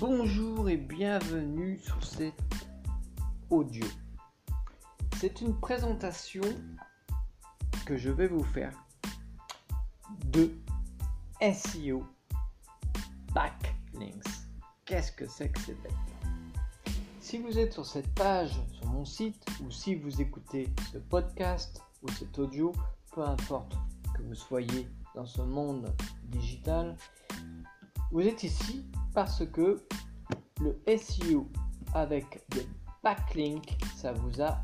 Bonjour et bienvenue sur cet audio. C'est une présentation que je vais vous faire de SEO Backlinks. Qu'est-ce que c'est que ces bêtes Si vous êtes sur cette page sur mon site ou si vous écoutez ce podcast ou cet audio, peu importe que vous soyez dans ce monde digital, vous êtes ici parce que le SEO avec des backlinks, ça vous a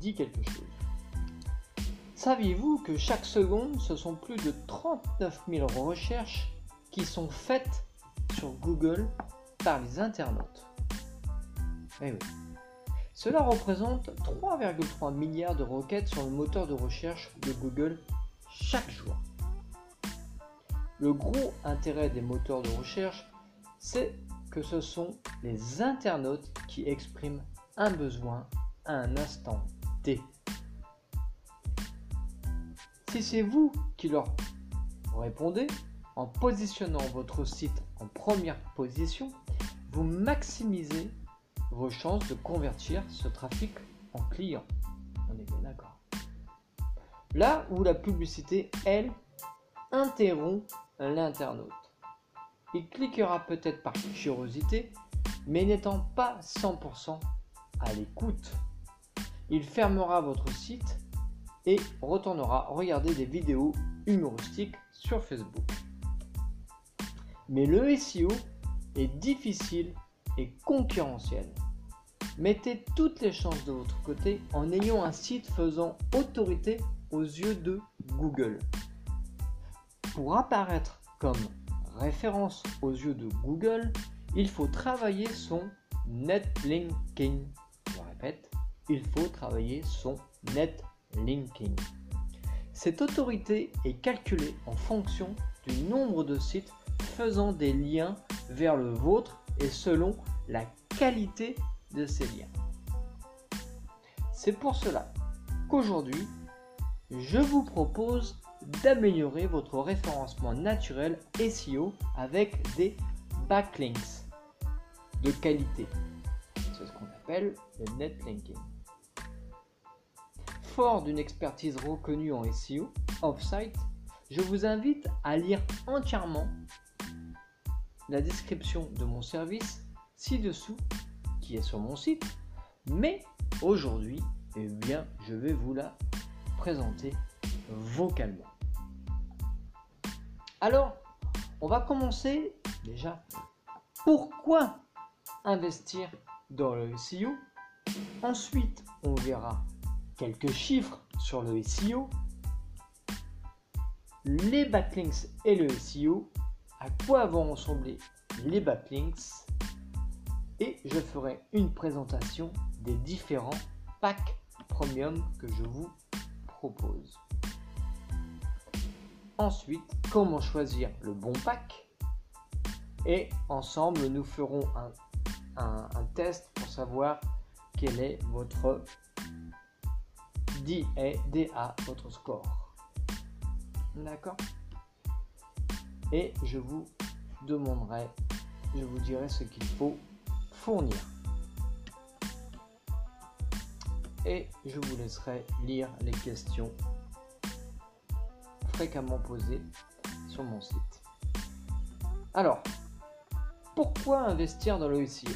dit quelque chose. Saviez-vous que chaque seconde, ce sont plus de 39 000 recherches qui sont faites sur Google par les internautes? Eh oui. Cela représente 3,3 milliards de requêtes sur le moteur de recherche de Google chaque jour. Le gros intérêt des moteurs de recherche, c'est que ce sont les internautes qui expriment un besoin à un instant T. Si c'est vous qui leur répondez en positionnant votre site en première position, vous maximisez vos chances de convertir ce trafic en client. On est bien d'accord. Là où la publicité, elle, interrompt l'internaute. Il cliquera peut-être par curiosité, mais n'étant pas 100% à l'écoute. Il fermera votre site et retournera regarder des vidéos humoristiques sur Facebook. Mais le SEO est difficile et concurrentiel. Mettez toutes les chances de votre côté en ayant un site faisant autorité aux yeux de Google. Pour apparaître comme référence aux yeux de Google, il faut travailler son netlinking. Je répète, il faut travailler son netlinking. Cette autorité est calculée en fonction du nombre de sites faisant des liens vers le vôtre et selon la qualité de ces liens. C'est pour cela qu'aujourd'hui, je vous propose d'améliorer votre référencement naturel SEO avec des backlinks de qualité. C'est ce qu'on appelle le netlinking. Fort d'une expertise reconnue en SEO, off-site, je vous invite à lire entièrement la description de mon service ci-dessous qui est sur mon site, mais aujourd'hui, eh bien, je vais vous la présenter vocalement. Alors, on va commencer déjà. Pourquoi investir dans le SEO Ensuite, on verra quelques chiffres sur le SEO, les backlinks et le SEO, à quoi vont ressembler les backlinks, et je ferai une présentation des différents packs premium que je vous propose. Ensuite, comment choisir le bon pack? Et ensemble, nous ferons un, test pour savoir quel est votre DA, votre score. D'accord? Et je vous demanderai, je vous dirai ce qu'il faut fournir. Et je vous laisserai lire les questions fréquemment posé sur mon site. Alors, pourquoi investir dans le SEO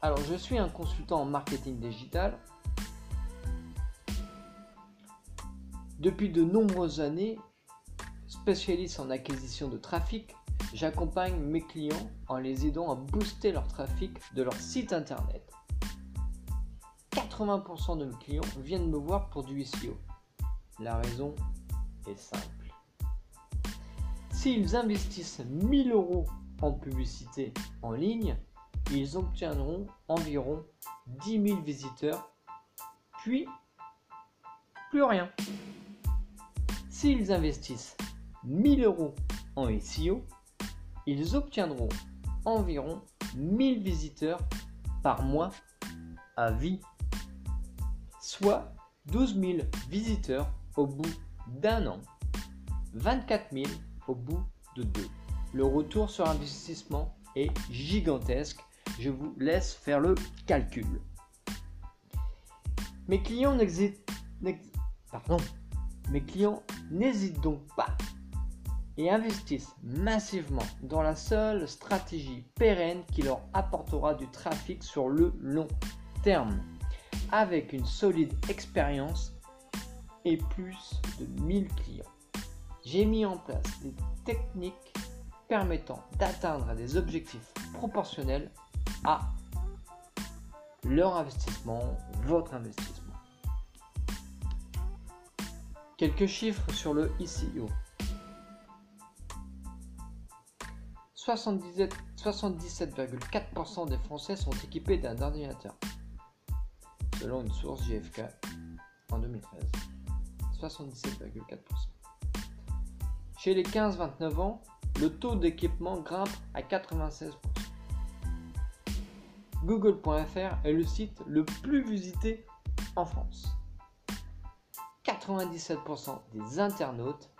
Alors, je suis un consultant en marketing digital. Depuis de nombreuses années, spécialiste en acquisition de trafic, j'accompagne mes clients en les aidant à booster leur trafic de leur site internet. 80% de mes clients viennent me voir pour du SEO. La raison? Simple. S'ils investissent 1000 euros en publicité en ligne, ils obtiendront environ 10 000 visiteurs, puis plus rien. S'ils investissent 1000 euros en SEO, ils obtiendront environ 1000 visiteurs par mois à vie, soit 12 000 visiteurs au bout d'un an, 24 000 au bout de deux. Le retour sur investissement est gigantesque. Je vous laisse faire le calcul. Mes clients n'hésitent Mes clients n'hésitent donc pas et investissent massivement dans la seule stratégie pérenne qui leur apportera du trafic sur le long terme, avec une solide expérience et plus de 1000 clients. J'ai mis en place des techniques permettant d'atteindre des objectifs proportionnels à leur investissement, votre investissement. Quelques chiffres sur le ICO. 77,4% des Français sont équipés d'un ordinateur, selon une source JFK en 2013. 77,4%. Chez les 15-29 ans, le taux d'équipement grimpe à 96%. Google.fr est le site le plus visité en France. 97% des internautes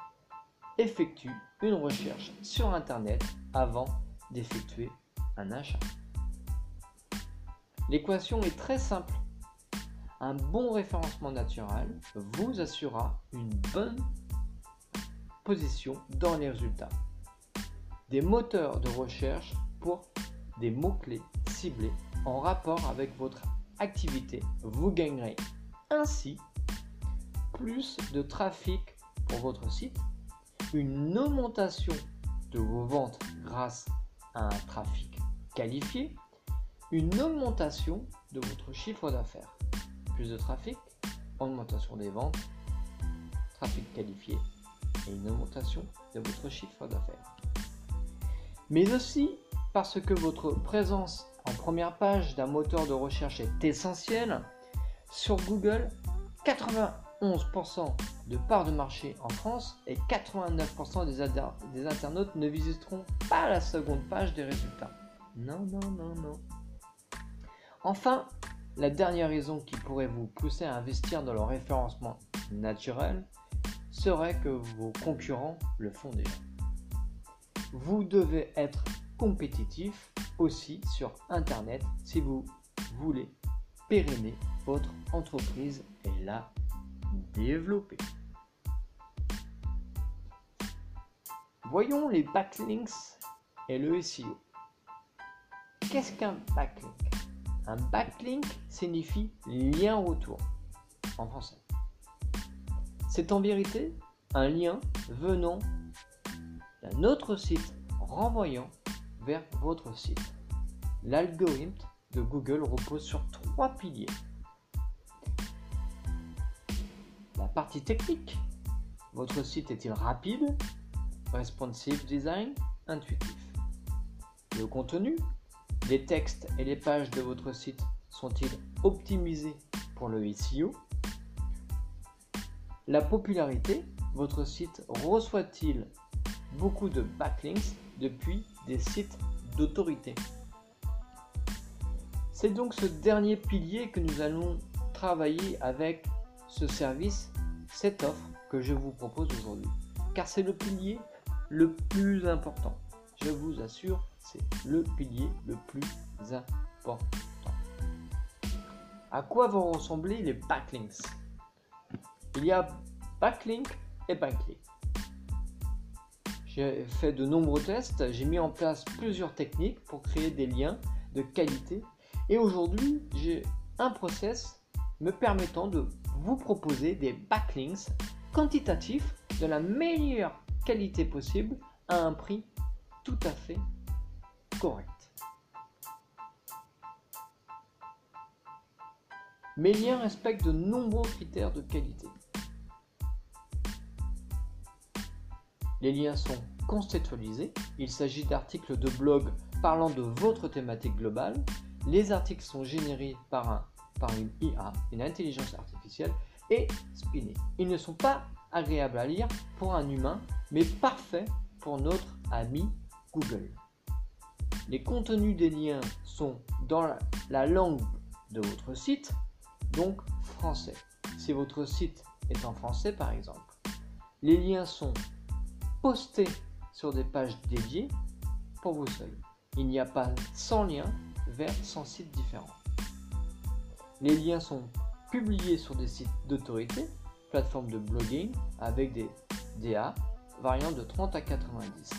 effectuent une recherche sur Internet avant d'effectuer un achat. L'équation est très simple. Un bon référencement naturel vous assurera une bonne position dans les résultats. Des moteurs de recherche pour des mots-clés ciblés en rapport avec votre activité. Vous gagnerez ainsi plus de trafic pour votre site, une augmentation de vos ventes grâce à un trafic qualifié, une augmentation de votre chiffre d'affaires. Plus de trafic, augmentation des ventes, trafic qualifié et une augmentation de votre chiffre d'affaires. Mais aussi parce que votre présence en première page d'un moteur de recherche est essentielle, sur Google, 91% de part de marché en France et 89% des, des internautes ne visiteront pas la seconde page des résultats. Non, non, non, non. Enfin, la dernière raison qui pourrait vous pousser à investir dans le référencement naturel serait que vos concurrents le font déjà. Vous devez être compétitif aussi sur Internet si vous voulez pérenner votre entreprise et la développer. Voyons les backlinks et le SEO. Qu'est-ce qu'un backlink? Un backlink signifie lien retour en français. C'est en vérité un lien venant d'un autre site renvoyant vers votre site. L'algorithme de Google repose sur trois piliers. La partie technique. Votre site est-il rapide responsive design, intuitif? Le contenu, les textes et les pages de votre site sont-ils optimisés pour le SEO La popularité, votre site reçoit-il beaucoup de backlinks depuis des sites d'autorité? C'est donc ce dernier pilier que nous allons travailler avec ce service, cette offre que je vous propose aujourd'hui. Car c'est le pilier le plus important. Je vous assure, c'est le pilier le plus important. À quoi vont ressembler les backlinks? Il y a backlink et backlink. J'ai fait de nombreux tests, j'ai mis en place plusieurs techniques pour créer des liens de qualité et aujourd'hui j'ai un process me permettant de vous proposer des backlinks quantitatifs de la meilleure qualité possible à un prix tout à fait Mes liens respectent de nombreux critères de qualité. Les liens sont contextualisés, il s'agit d'articles de blog parlant de votre thématique globale. Les articles sont générés par, un, par une IA, une intelligence artificielle, et spinnés. Ils ne sont pas agréables à lire pour un humain, mais parfait pour notre ami Google. Les contenus des liens sont dans la langue de votre site, donc français. Si votre site est en français par exemple, les liens sont postés sur des pages dédiées pour vos seuils. Il n'y a pas 100 liens vers 100 sites différents. Les liens sont publiés sur des sites d'autorité, plateformes de blogging avec des DA variant de 30 à 90.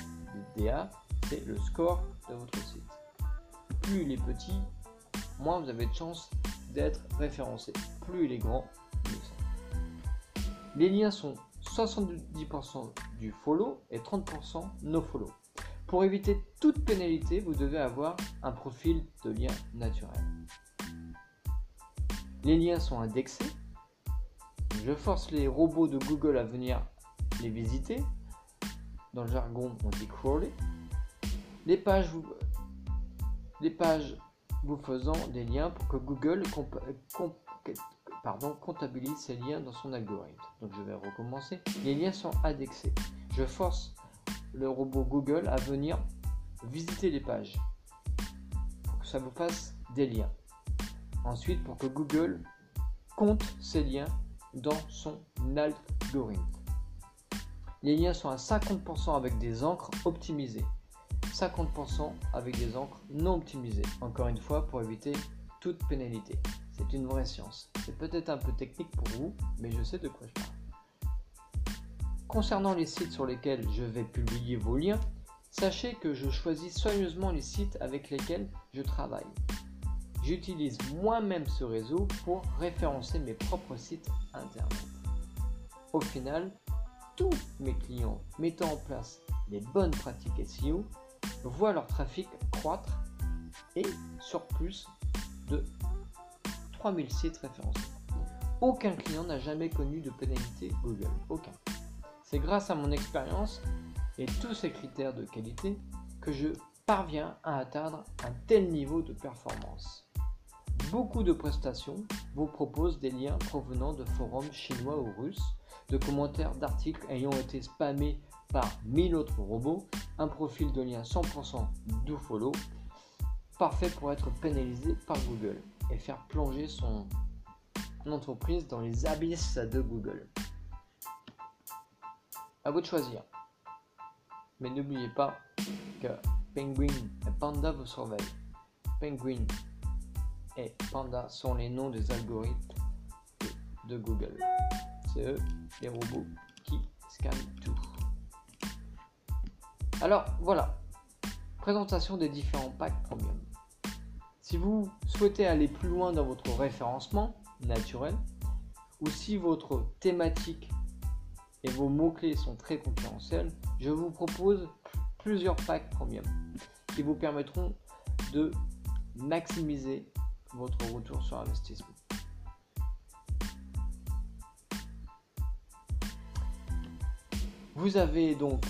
Les DA, c'est le score de votre site. Plus il est petit, moins vous avez de chances d'être référencé. Plus il est grand, mieux c'est. Les liens sont 70% du follow et 30% no follow. Pour éviter toute pénalité, vous devez avoir un profil de lien naturel. Les liens sont indexés. Je force les robots de Google à venir les visiter. Dans le jargon, on dit crawler. Les pages vous, les pages vous faisant des liens pour que Google pardon, comptabilise ces liens dans son algorithme. Donc je vais recommencer. Les liens sont indexés. Je force le robot Google à venir visiter les pages pour que ça vous fasse des liens. Ensuite, pour que Google compte ces liens dans son algorithme. Les liens sont à 50% avec des encres optimisées, 50% avec des encres non optimisées. Encore une fois, pour éviter toute pénalité. C'est une vraie science. C'est peut-être un peu technique pour vous, mais je sais de quoi je parle. Concernant les sites sur lesquels je vais publier vos liens, sachez que je choisis soigneusement les sites avec lesquels je travaille. J'utilise moi-même ce réseau pour référencer mes propres sites internet. Au final, tous mes clients mettant en place les bonnes pratiques SEO voient leur trafic croître et sur plus de 3000 sites référencés. Aucun client n'a jamais connu de pénalité Google. Aucun. C'est grâce à mon expérience et tous ces critères de qualité que je parviens à atteindre un tel niveau de performance. Beaucoup de prestations vous proposent des liens provenant de forums chinois ou russes, de commentaires d'articles ayant été spammés par 1000 autres robots, un profil de lien 100% do follow, parfait pour être pénalisé par Google et faire plonger son entreprise dans les abysses de Google. À vous de choisir. Mais n'oubliez pas que Penguin et Panda vous surveillent. Penguin et Panda sont les noms des algorithmes de Google. C'est eux, les robots, qui scannent tout. Alors voilà, présentation des différents packs premium. Si vous souhaitez aller plus loin dans votre référencement naturel, ou si votre thématique et vos mots-clés sont très concurrentiels, je vous propose plusieurs packs premium qui vous permettront de maximiser votre retour sur investissement. Vous avez donc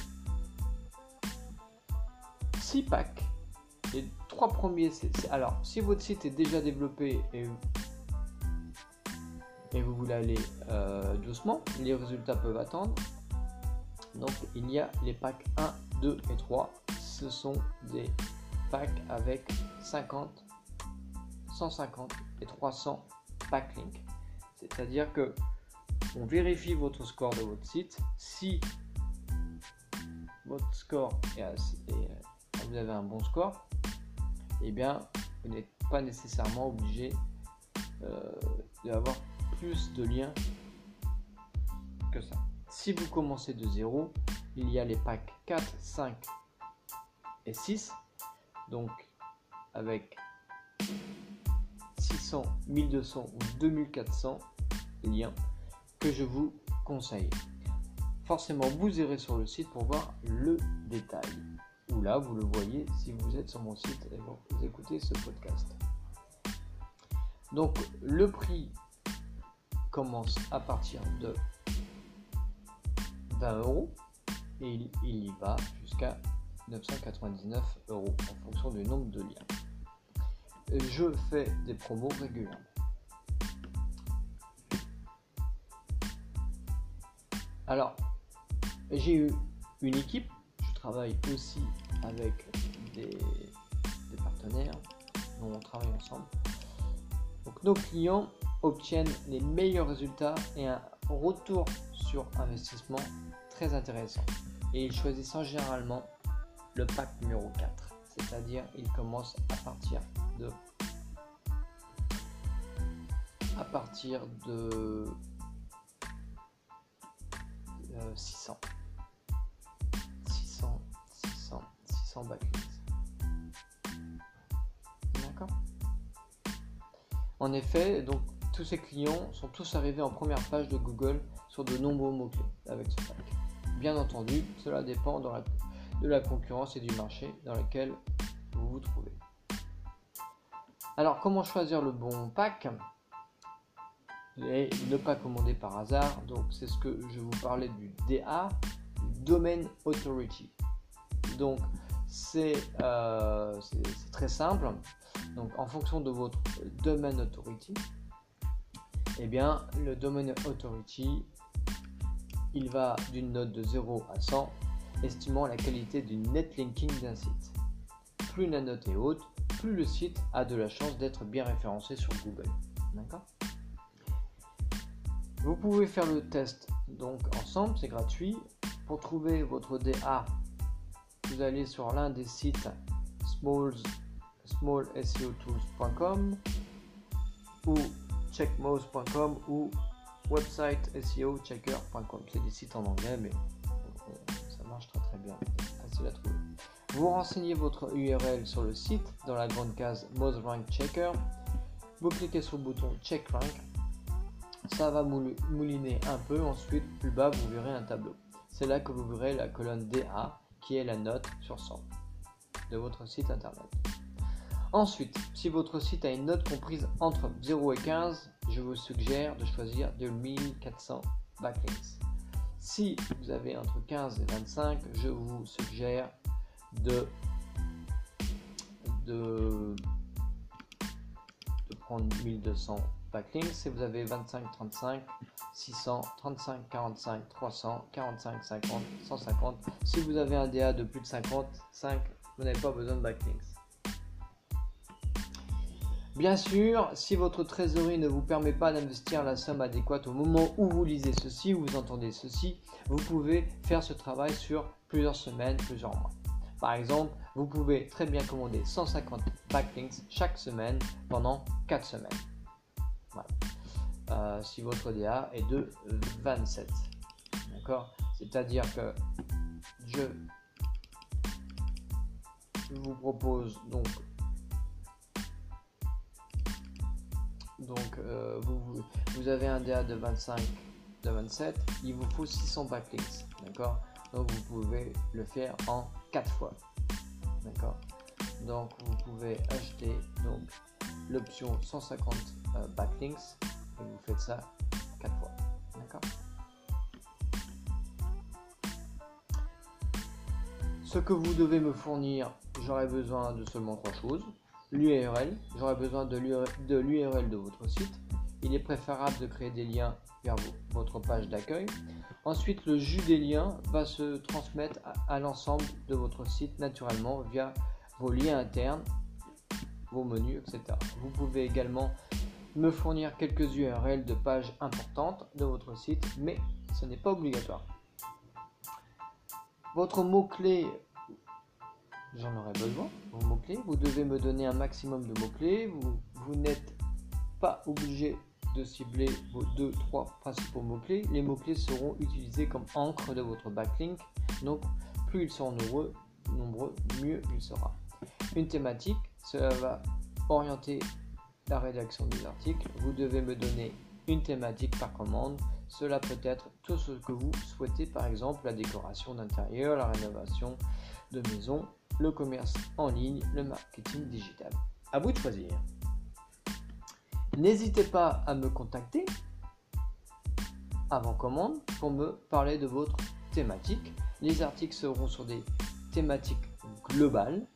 6 packs. Les trois premiers, c'est alors si votre site est déjà développé et et vous voulez aller euh, doucement, les résultats peuvent attendre. Donc il y a les packs 1, 2 et 3. Ce sont des packs avec 50, 150 et 300 backlinks. C'est-à-dire que on vérifie votre score de votre site. Si votre score est assez, vous avez un bon score, eh bien vous n'êtes pas nécessairement obligé euh, d'avoir de liens que ça. Si vous commencez de 0, il y a les packs 4, 5 et 6. Donc avec 600, 1200 ou 2400 liens que je vous conseille. Forcément, vous irez sur le site pour voir le détail. Là, vous le voyez si vous êtes sur mon site et vous écoutez ce podcast. Donc, le prix commence à partir de 20 euros et il, y va jusqu'à 999 euros en fonction du nombre de liens. Je fais des promos régulièrement. Alors, j'ai eu une équipe, je travaille aussi avec des, des partenaires, on travaille ensemble. Donc nos clients obtiennent les meilleurs résultats et un retour sur investissement très intéressant. Et ils choisissent généralement le pack numéro 4. c'est-à-dire il commence à partir de à partir de 600 600 600 backlinks d'accord en effet donc tous ces clients sont tous arrivés en première page de Google sur de nombreux mots-clés avec ce pack. Bien entendu, cela dépend de la concurrence et du marché dans lequel vous vous trouvez. Alors, comment choisir le bon pack et ne pas commander par hasard? Donc, c'est ce que je vous parlais du DA, Domain Authority. Donc, euh, c'est très simple. Donc, en fonction de votre Domain Authority, eh bien, le Domain Authority, il va d'une note de 0 à 100, estimant la qualité du netlinking d'un site. Plus la note est haute, plus le site a de la chance d'être bien référencé sur Google. D'accord? Vous pouvez faire le test donc ensemble, c'est gratuit. Pour trouver votre DA, vous allez sur l'un des sites smallseotools.com ou checkmouse.com ou website SEO checker.com. C'est des sites en anglais, mais ça marche très très bien. Facile à trouver. Vous renseignez votre URL sur le site dans la grande case Most Rank Checker. Vous cliquez sur le bouton Check Rank. Ça va mouliner un peu. Ensuite, plus bas, vous verrez un tableau. C'est là que vous verrez la colonne DA qui est la note sur 100 de votre site internet. Ensuite, si votre site a une note comprise entre 0 et 15, je vous suggère de choisir 2400 backlinks. Si vous avez entre 15 et 25, je vous suggère de, de, de prendre 1200 backlinks. Si vous avez 25, 35, 600, 35, 45, 300, 45, 50, 150. Si vous avez un DA de plus de 50, 5, vous n'avez pas besoin de backlinks. Bien sûr, si votre trésorerie ne vous permet pas d'investir la somme adéquate au moment où vous lisez ceci ou vous entendez ceci, vous pouvez faire ce travail sur plusieurs semaines, plusieurs mois. Par exemple, vous pouvez très bien commander 150 backlinks chaque semaine pendant 4 semaines. Euh, si votre DA est de 27. D'accord? C'est-à-dire que je vous propose donc Donc euh, vous, avez un DA de 25, de 27, il vous faut 600 backlinks. D'accord? Donc vous pouvez le faire en 4 fois. D'accord? Donc vous pouvez acheter donc l'option 150 euh, backlinks et vous faites ça 4 fois. D'accord Ce que vous devez me fournir, j'aurai besoin de seulement trois choses l'URL. J'aurai besoin de l'URL de votre site. Il est préférable de créer des liens vers votre page d'accueil. Ensuite, le jus des liens va se transmettre à, l'ensemble de votre site naturellement via vos liens internes, vos menus, etc. Vous pouvez également me fournir quelques URL de pages importantes de votre site, mais ce n'est pas obligatoire. Votre mot-clé j'en aurai besoin. Vous devez me donner un maximum de mots-clés. Vous, n'êtes pas obligé de cibler vos deux, trois principaux mots-clés. Les mots-clés seront utilisés comme encre de votre backlink. Donc, plus ils nombreux, nombreux mieux il sera. Une thématique, cela va orienter la rédaction des articles. Vous devez me donner une thématique par commande. Cela peut être tout ce que vous souhaitez, par exemple la décoration d'intérieur, la rénovation de maison, le commerce en ligne, le marketing digital. À vous de choisir. N'hésitez pas à me contacter avant commande pour me parler de votre thématique. Les articles seront sur des thématiques globales.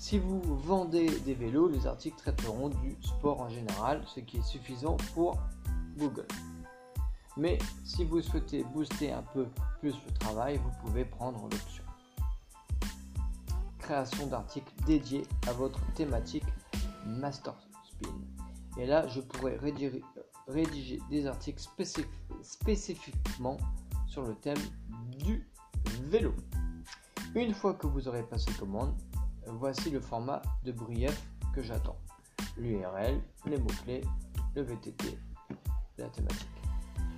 Si vous vendez des vélos, les articles traiteront du sport en général, ce qui est suffisant pour Google. Mais si vous souhaitez booster un peu plus le travail, vous pouvez prendre l'option création d'articles dédiés à votre thématique Master Spin. Et là, je pourrais rédiger, des articles spécifiquement sur le thème du vélo. Une fois que vous aurez passé commande, voici le format de brief que j'attends. L'URL, les mots-clés, le VTT, la thématique.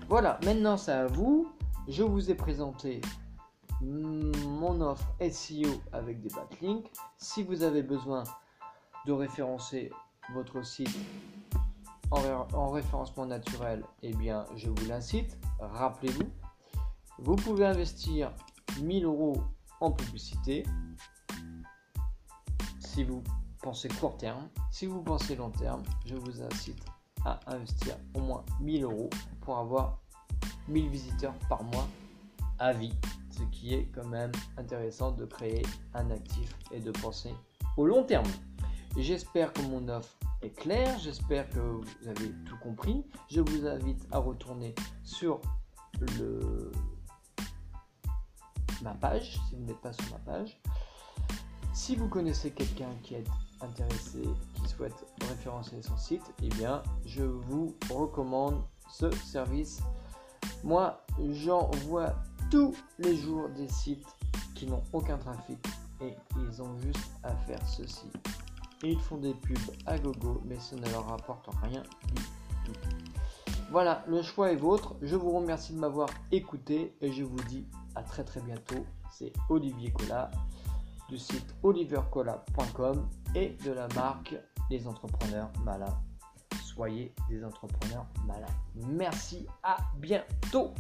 Voilà, maintenant c'est à vous. Je vous ai présenté mon offre SEO avec des backlinks. Si vous avez besoin de référencer votre site en, référencement naturel, eh bien, je vous l'incite. Rappelez-vous, vous pouvez investir 1000 euros en publicité si vous pensez court terme. Si vous pensez long terme, je vous incite à investir au moins 1000 euros pour avoir 1000 visiteurs par mois à vie. Ce qui est quand même intéressant de créer un actif et de penser au long terme. J'espère que mon offre est claire, j'espère que vous avez tout compris. Je vous invite à retourner sur ma page, si vous n'êtes pas sur ma page. Si vous connaissez quelqu'un qui est intéressé, qui souhaite référencer son site, eh bien, je vous recommande ce service. Moi, j'envoie tous les jours des sites qui n'ont aucun trafic et ils ont juste à faire ceci ils font des pubs à gogo, mais ça ne leur rapporte rien du tout. Voilà, le choix est vôtre. Je vous remercie de m'avoir écouté et je vous dis à très très bientôt. C'est Olivier Collat site olivercola.com et de la marque Les Entrepreneurs Malins. Soyez des entrepreneurs malins. Merci, à bientôt.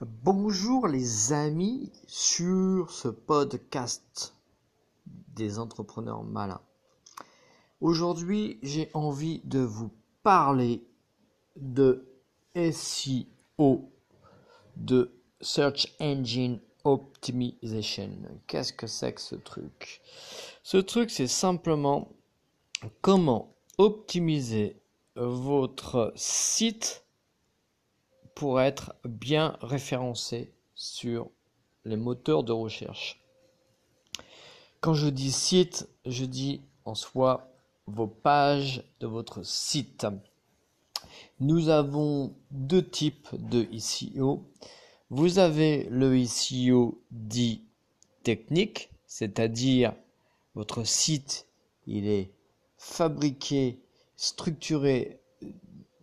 Bonjour les amis sur ce podcast des entrepreneurs malins. Aujourd'hui, j'ai envie de vous parler de SEO, de Search Engine Optimization. Qu'est-ce que c'est que ce truc? Ce truc, c'est simplement comment optimiser votre site pour être bien référencé sur les moteurs de recherche. Quand je dis site, je dis en soi vos pages de votre site. Nous avons deux types de SEO. Vous avez le SEO dit technique, c'est-à-dire votre site, il est fabriqué, structuré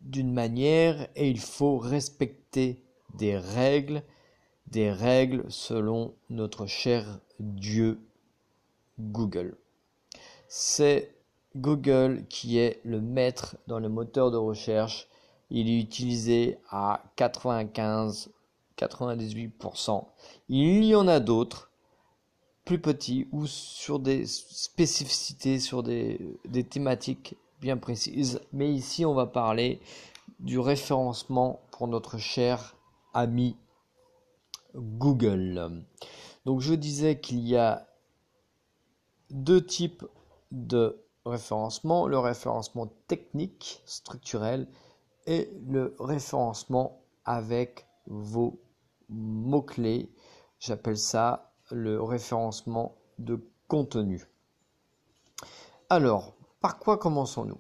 d'une manière et il faut respecter des règles, des règles selon notre cher Dieu Google. C'est Google qui est le maître dans le moteur de recherche. Il est utilisé à 95-98%. Il y en a d'autres plus petits ou sur des spécificités, sur des, des thématiques bien précise. Mais ici, on va parler du référencement pour notre cher ami Google. Donc je disais qu'il y a deux types de référencement, le référencement technique, structurel, et le référencement avec vos mots-clés. J'appelle ça le référencement de contenu. Alors, par quoi commençons-nous?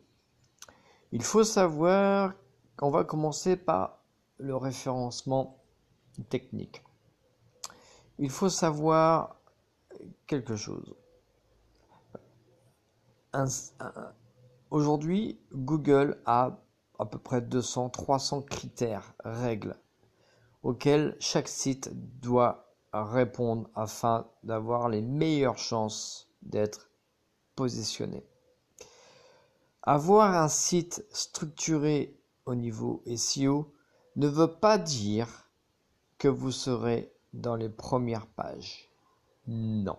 Il faut savoir qu'on va commencer par le référencement technique. Il faut savoir quelque chose. Aujourd'hui, Google a à peu près 200-300 critères, règles, auxquels chaque site doit répondre afin d'avoir les meilleures chances d'être positionné. Avoir un site structuré au niveau SEO ne veut pas dire que vous serez dans les premières pages. Non.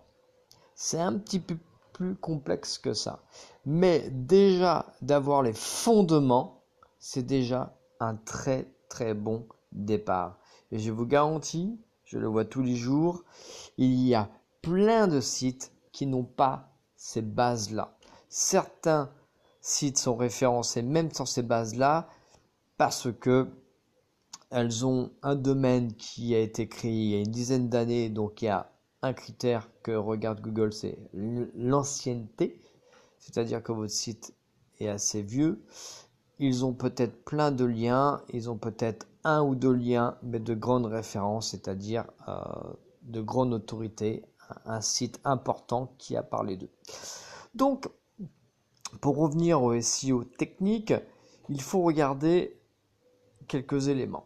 C'est un petit peu plus complexe que ça. Mais déjà d'avoir les fondements, c'est déjà un très très bon départ. Et je vous garantis, je le vois tous les jours, il y a plein de sites qui n'ont pas ces bases-là. Certains sites sont référencés même sans ces bases-là parce que elles ont un domaine qui a été créé il y a une dizaine d'années, donc il y a un critère que regarde Google, c'est l'ancienneté, c'est-à-dire que votre site est assez vieux. Ils ont peut-être plein de liens, ils ont peut-être un ou deux liens, mais de grandes références, c'est-à-dire de grande autorité, un site important qui a parlé d'eux. Donc, pour revenir au SEO technique, il faut regarder quelques éléments.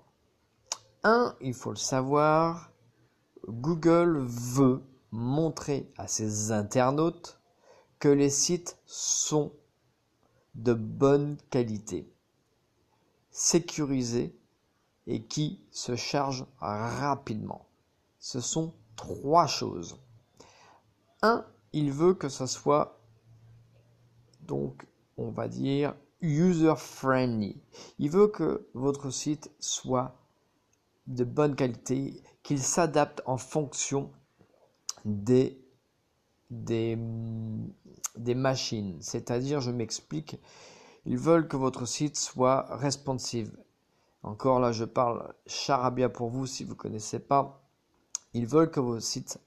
Un, il faut le savoir, Google veut montrer à ses internautes que les sites sont de bonne qualité, sécurisés et qui se chargent rapidement. Ce sont trois choses. Un, il veut que ce soit donc on va dire user friendly. Il veut que votre site soit de bonne qualité, qu'il s'adapte en fonction des, machines. C'est-à-dire, je m'explique, ils veulent que votre site soit responsive. Encore là, je parle charabia pour vous si vous ne connaissez pas. Ils veulent que votre site,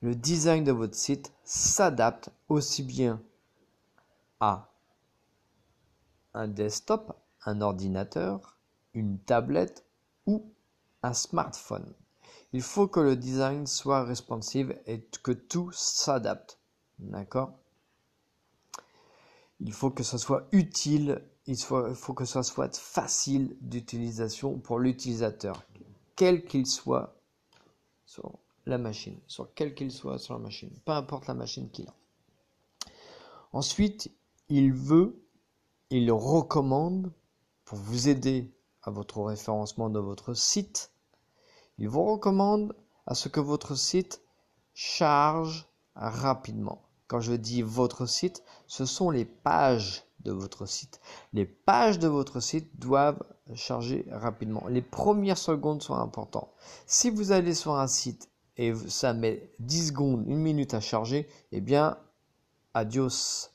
le design de votre site s'adapte aussi bien à un desktop, un ordinateur, une tablette ou un smartphone. Il faut que le design soit responsive et que tout s'adapte. D'accord? Il faut que ce soit utile, il faut, que ce soit facile d'utilisation pour l'utilisateur, quel qu'il soit sur la machine, quel qu'il soit sur la machine, peu importe la machine qu'il a. Ensuite, il veut il recommande, pour vous aider à votre référencement de votre site, il vous recommande à ce que votre site charge rapidement. Quand je dis votre site, ce sont les pages de votre site. Les pages de votre site doivent charger rapidement. Les premières secondes sont importantes. Si vous allez sur un site et ça met 10 secondes, une minute à charger, eh bien, adios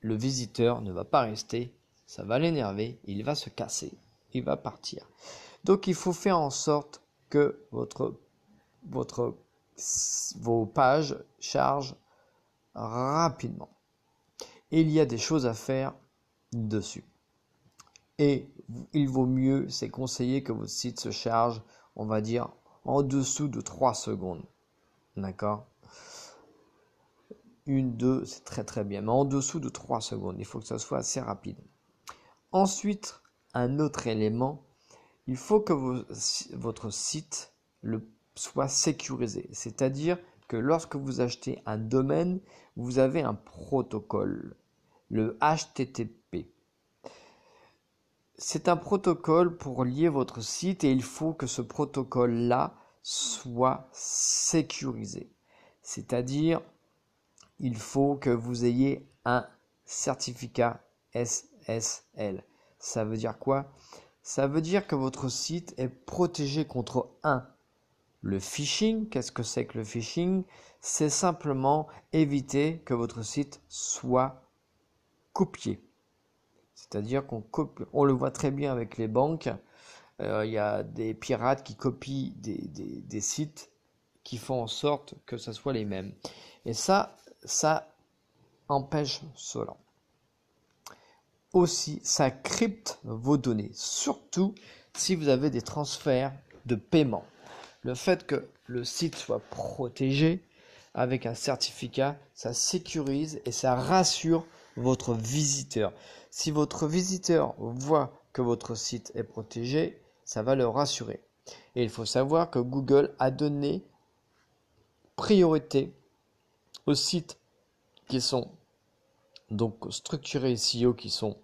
le visiteur ne va pas rester, ça va l'énerver, il va se casser, il va partir. Donc il faut faire en sorte que votre, votre, vos pages chargent rapidement. Il y a des choses à faire dessus. Et il vaut mieux, c'est conseillé que votre site se charge, on va dire, en dessous de 3 secondes. D'accord? Une, deux, c'est très très bien. Mais en dessous de 3 secondes, il faut que ça soit assez rapide. Ensuite, un autre élément, il faut que votre site soit sécurisé. C'est-à-dire que lorsque vous achetez un domaine, vous avez un protocole, le HTTP. C'est un protocole pour lier votre site et il faut que ce protocole-là soit sécurisé. C'est-à-dire il faut que vous ayez un certificat SSL. Ça veut dire quoi? Ça veut dire que votre site est protégé contre 1. Le phishing, qu'est-ce que c'est que le phishing? C'est simplement éviter que votre site soit copié. C'est-à-dire qu'on copie, on le voit très bien avec les banques. Euh, il y a des pirates qui copient des, des sites qui font en sorte que ce soit les mêmes. Et ça, ça empêche cela. Aussi, ça crypte vos données, surtout si vous avez des transferts de paiement. Le fait que le site soit protégé avec un certificat, ça sécurise et ça rassure votre visiteur. Si votre visiteur voit que votre site est protégé, ça va le rassurer. Et il faut savoir que Google a donné priorité aux sites qui sont donc structurés SEO, qui sont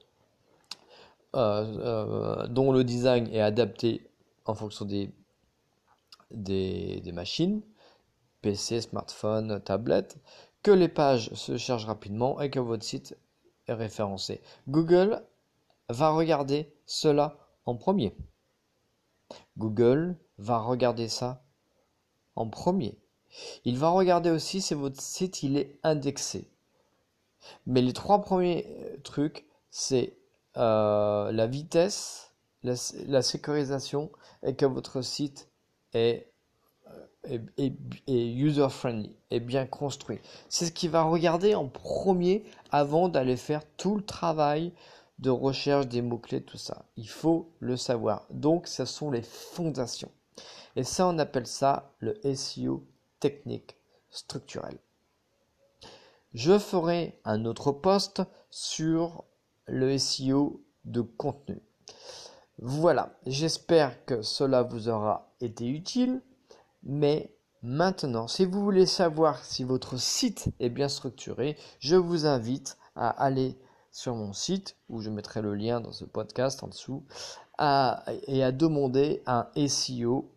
euh, euh, dont le design est adapté en fonction des, machines, PC, smartphone, tablette, que les pages se chargent rapidement et que votre site est référencé. Google va regarder cela en premier. Google va regarder ça en premier. Il va regarder aussi si votre site est indexé. Mais les trois premiers euh, trucs, c'est euh, la vitesse, la, sécurisation et que votre site est, euh, user-friendly, est bien construit. C'est ce qu'il va regarder en premier avant d'aller faire tout le travail de recherche des mots-clés, tout ça. Il faut le savoir. Donc, ce sont les fondations. Et ça, on appelle ça le SEO technique structurel. Je ferai un autre post sur le SEO de contenu. Voilà, j'espère que cela vous aura été utile. Mais maintenant, si vous voulez savoir si votre site est bien structuré, je vous invite à aller sur mon site, où je mettrai le lien dans ce podcast en dessous, et à demander un SEO,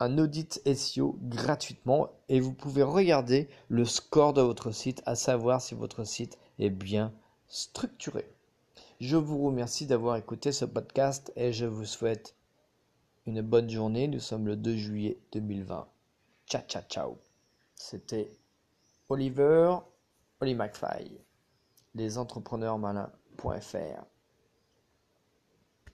un audit SEO gratuitement, et vous pouvez regarder le score de votre site, à savoir si votre site est bien structuré. Je vous remercie d'avoir écouté ce podcast et je vous souhaite une bonne journée. Nous sommes le 2 juillet 2020. Ciao, ciao, ciao. C'était Oliver, Oli McFly, lesentrepreneursmalins.fr.